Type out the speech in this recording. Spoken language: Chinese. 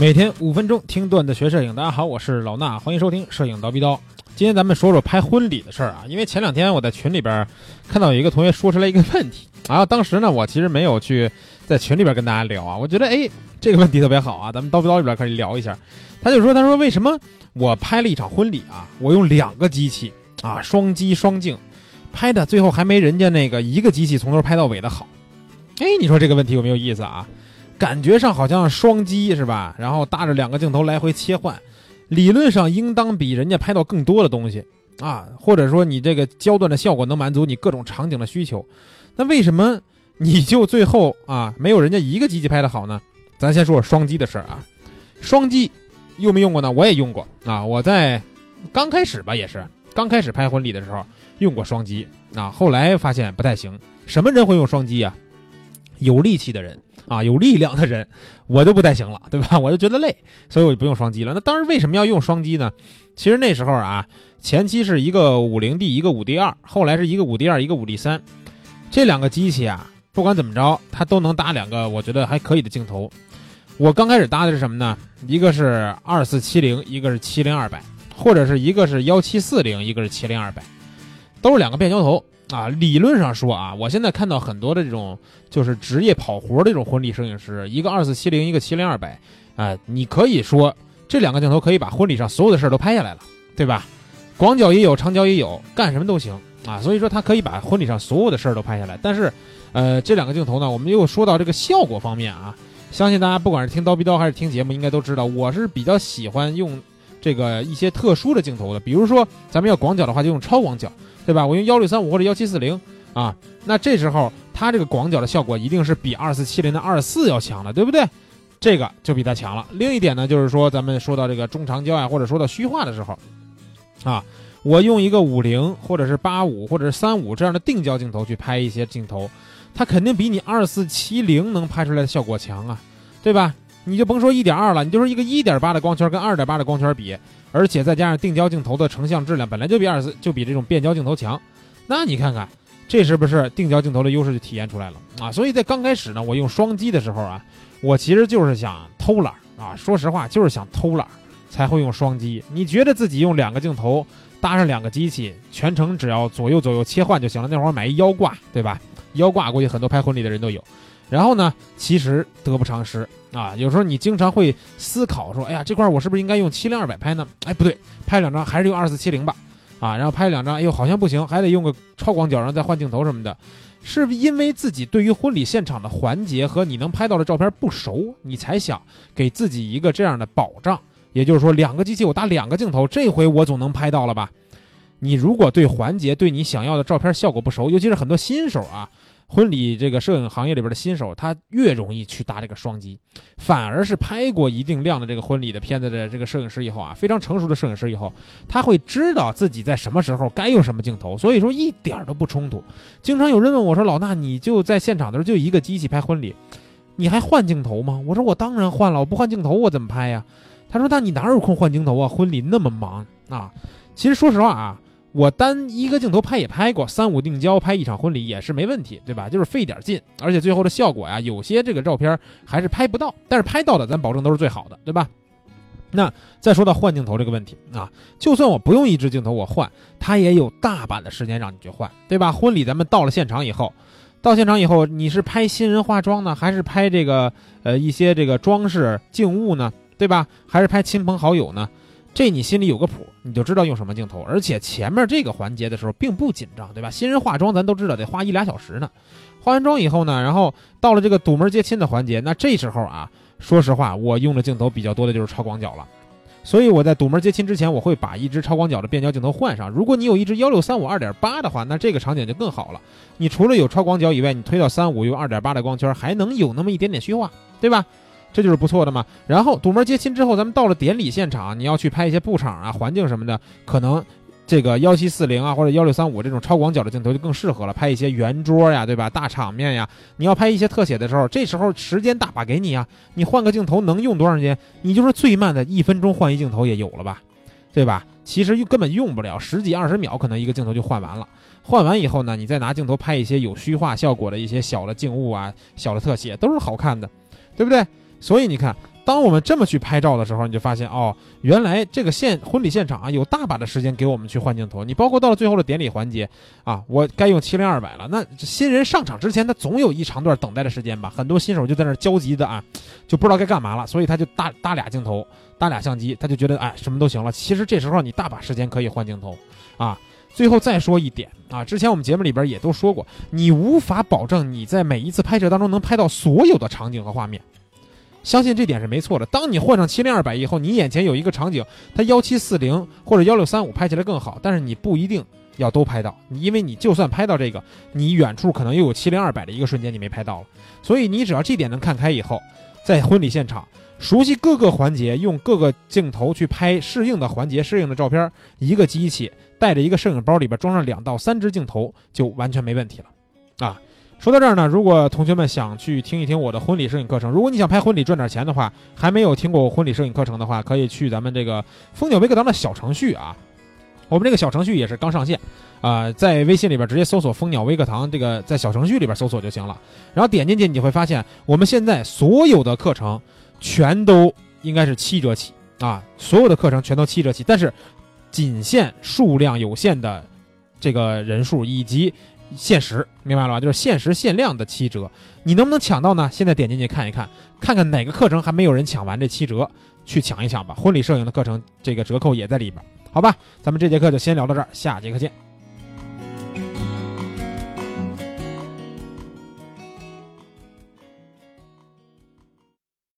每天五分钟听段子学摄影，大家好，我是老衲，欢迎收听摄影刀逼刀。今天咱们说说拍婚礼的事儿啊，因为前两天我在群里边看到有一个同学说出来一个问题，然后当时呢，我其实没有去在群里边跟大家聊啊，我觉得哎这个问题特别好啊，咱们刀逼刀里边可以聊一下。他就说，他说为什么我拍了一场婚礼啊，我用两个机器啊，双机双镜拍的，最后还没人家那个一个机器从头拍到尾的好。哎，你说这个问题有没有意思啊？感觉上好像双机是吧？然后搭着两个镜头来回切换，理论上应当比人家拍到更多的东西啊，或者说你这个焦段的效果能满足你各种场景的需求。那为什么你就最后啊没有人家一个机器拍的好呢？咱先说说双机的事儿啊。双机用没用过呢？我也用过啊。我在刚开始吧，也是刚开始拍婚礼的时候用过双机啊，后来发现不太行。什么人会用双机啊？有力气的人。啊，有力量的人，我就不太行了，对吧？我就觉得累，所以我就不用双击了。那当时为什么要用双击呢？其实那时候啊，前期是一个五零 D，一个五 D 二，后来是一个五 D 二，一个五 D 三，这两个机器啊，不管怎么着，它都能搭两个我觉得还可以的镜头。我刚开始搭的是什么呢？一个是二四七零，一个是七零二百，或者是一个是幺七四零，一个是七零二百，都是两个变焦头。啊，理论上说啊，我现在看到很多的这种就是职业跑活的这种婚礼摄影师，一个二四七零，一个七零二百，啊，你可以说这两个镜头可以把婚礼上所有的事儿都拍下来了，对吧？广角也有，长焦也有，干什么都行啊。所以说它可以把婚礼上所有的事儿都拍下来。但是，呃，这两个镜头呢，我们又说到这个效果方面啊，相信大家不管是听刀逼刀还是听节目，应该都知道，我是比较喜欢用这个一些特殊的镜头的，比如说咱们要广角的话，就用超广角。对吧？我用幺六三五或者幺七四零啊，那这时候它这个广角的效果一定是比二四七零的二四要强的，对不对？这个就比它强了。另一点呢，就是说咱们说到这个中长焦啊，或者说到虚化的时候，啊，我用一个五零或者是八五或者是三五这样的定焦镜头去拍一些镜头，它肯定比你二四七零能拍出来的效果强啊，对吧？你就甭说一点二了，你就说一个一点八的光圈跟二点八的光圈比。而且再加上定焦镜头的成像质量本来就比二四就比这种变焦镜头强，那你看看这是不是定焦镜头的优势就体现出来了啊？所以在刚开始呢，我用双机的时候啊，我其实就是想偷懒啊，说实话就是想偷懒才会用双机。你觉得自己用两个镜头搭上两个机器，全程只要左右左右切换就行了。那会儿买一腰挂，对吧？腰挂估计很多拍婚礼的人都有。然后呢，其实得不偿失啊！有时候你经常会思考说：“哎呀，这块我是不是应该用七零二百拍呢？”哎，不对，拍两张还是用二四七零吧。啊，然后拍两张，哎呦，好像不行，还得用个超广角，然后再换镜头什么的。是因为自己对于婚礼现场的环节和你能拍到的照片不熟，你才想给自己一个这样的保障。也就是说，两个机器我搭两个镜头，这回我总能拍到了吧？你如果对环节、对你想要的照片效果不熟，尤其是很多新手啊。婚礼这个摄影行业里边的新手，他越容易去搭这个双机，反而是拍过一定量的这个婚礼的片子的这个摄影师以后啊，非常成熟的摄影师以后，他会知道自己在什么时候该用什么镜头，所以说一点都不冲突。经常有人问我说：“老衲，你就在现场的时候就一个机器拍婚礼，你还换镜头吗？”我说：“我当然换了，我不换镜头我怎么拍呀？”他说：“那你哪有空换镜头啊？婚礼那么忙啊！”其实说实话啊。我单一个镜头拍也拍过，三五定焦拍一场婚礼也是没问题，对吧？就是费点劲，而且最后的效果呀，有些这个照片还是拍不到，但是拍到的咱保证都是最好的，对吧？那再说到换镜头这个问题啊，就算我不用一支镜头，我换它也有大把的时间让你去换，对吧？婚礼咱们到了现场以后，到现场以后你是拍新人化妆呢，还是拍这个呃一些这个装饰静物呢，对吧？还是拍亲朋好友呢？这你心里有个谱，你就知道用什么镜头。而且前面这个环节的时候并不紧张，对吧？新人化妆咱都知道得花一俩小时呢。化完妆以后呢，然后到了这个堵门接亲的环节，那这时候啊，说实话，我用的镜头比较多的就是超广角了。所以我在堵门接亲之前，我会把一支超广角的变焦镜头换上。如果你有一支幺六三五二点八的话，那这个场景就更好了。你除了有超广角以外，你推到三五用二点八的光圈，还能有那么一点点虚化，对吧？这就是不错的嘛。然后堵门接亲之后，咱们到了典礼现场，你要去拍一些布场啊、环境什么的，可能这个幺七四零啊或者幺六三五这种超广角的镜头就更适合了。拍一些圆桌呀，对吧？大场面呀，你要拍一些特写的时候，这时候时间大把给你啊。你换个镜头能用多长时间？你就是最慢的一分钟换一镜头也有了吧，对吧？其实根本用不了十几二十秒，可能一个镜头就换完了。换完以后呢，你再拿镜头拍一些有虚化效果的一些小的静物啊、小的特写，都是好看的，对不对？所以你看，当我们这么去拍照的时候，你就发现哦，原来这个现婚礼现场啊，有大把的时间给我们去换镜头。你包括到了最后的典礼环节啊，我该用七零二百了。那新人上场之前，他总有一长段等待的时间吧？很多新手就在那焦急的啊，就不知道该干嘛了，所以他就搭搭俩镜头，搭俩相机，他就觉得哎，什么都行了。其实这时候你大把时间可以换镜头啊。最后再说一点啊，之前我们节目里边也都说过，你无法保证你在每一次拍摄当中能拍到所有的场景和画面，相信这点是没错的。当你换上七零二百以后，你眼前有一个场景，它幺七四零或者幺六三五拍起来更好，但是你不一定要都拍到，因为你就算拍到这个，你远处可能又有七零二百的一个瞬间你没拍到了，所以你只要这点能看开以后，在婚礼现场。熟悉各个环节，用各个镜头去拍适应的环节、适应的照片。一个机器带着一个摄影包，里边装上两到三支镜头，就完全没问题了。啊，说到这儿呢，如果同学们想去听一听我的婚礼摄影课程，如果你想拍婚礼赚点钱的话，还没有听过我婚礼摄影课程的话，可以去咱们这个蜂鸟微课堂的小程序啊。我们这个小程序也是刚上线，啊，在微信里边直接搜索“蜂鸟微课堂”，这个在小程序里边搜索就行了。然后点进去，你会发现我们现在所有的课程。全都应该是七折起啊！所有的课程全都七折起，但是仅限数量有限的这个人数以及限时，明白了吧？就是限时限量的七折，你能不能抢到呢？现在点进去看一看，看看哪个课程还没有人抢完这七折，去抢一抢吧。婚礼摄影的课程这个折扣也在里边，好吧？咱们这节课就先聊到这儿，下节课见。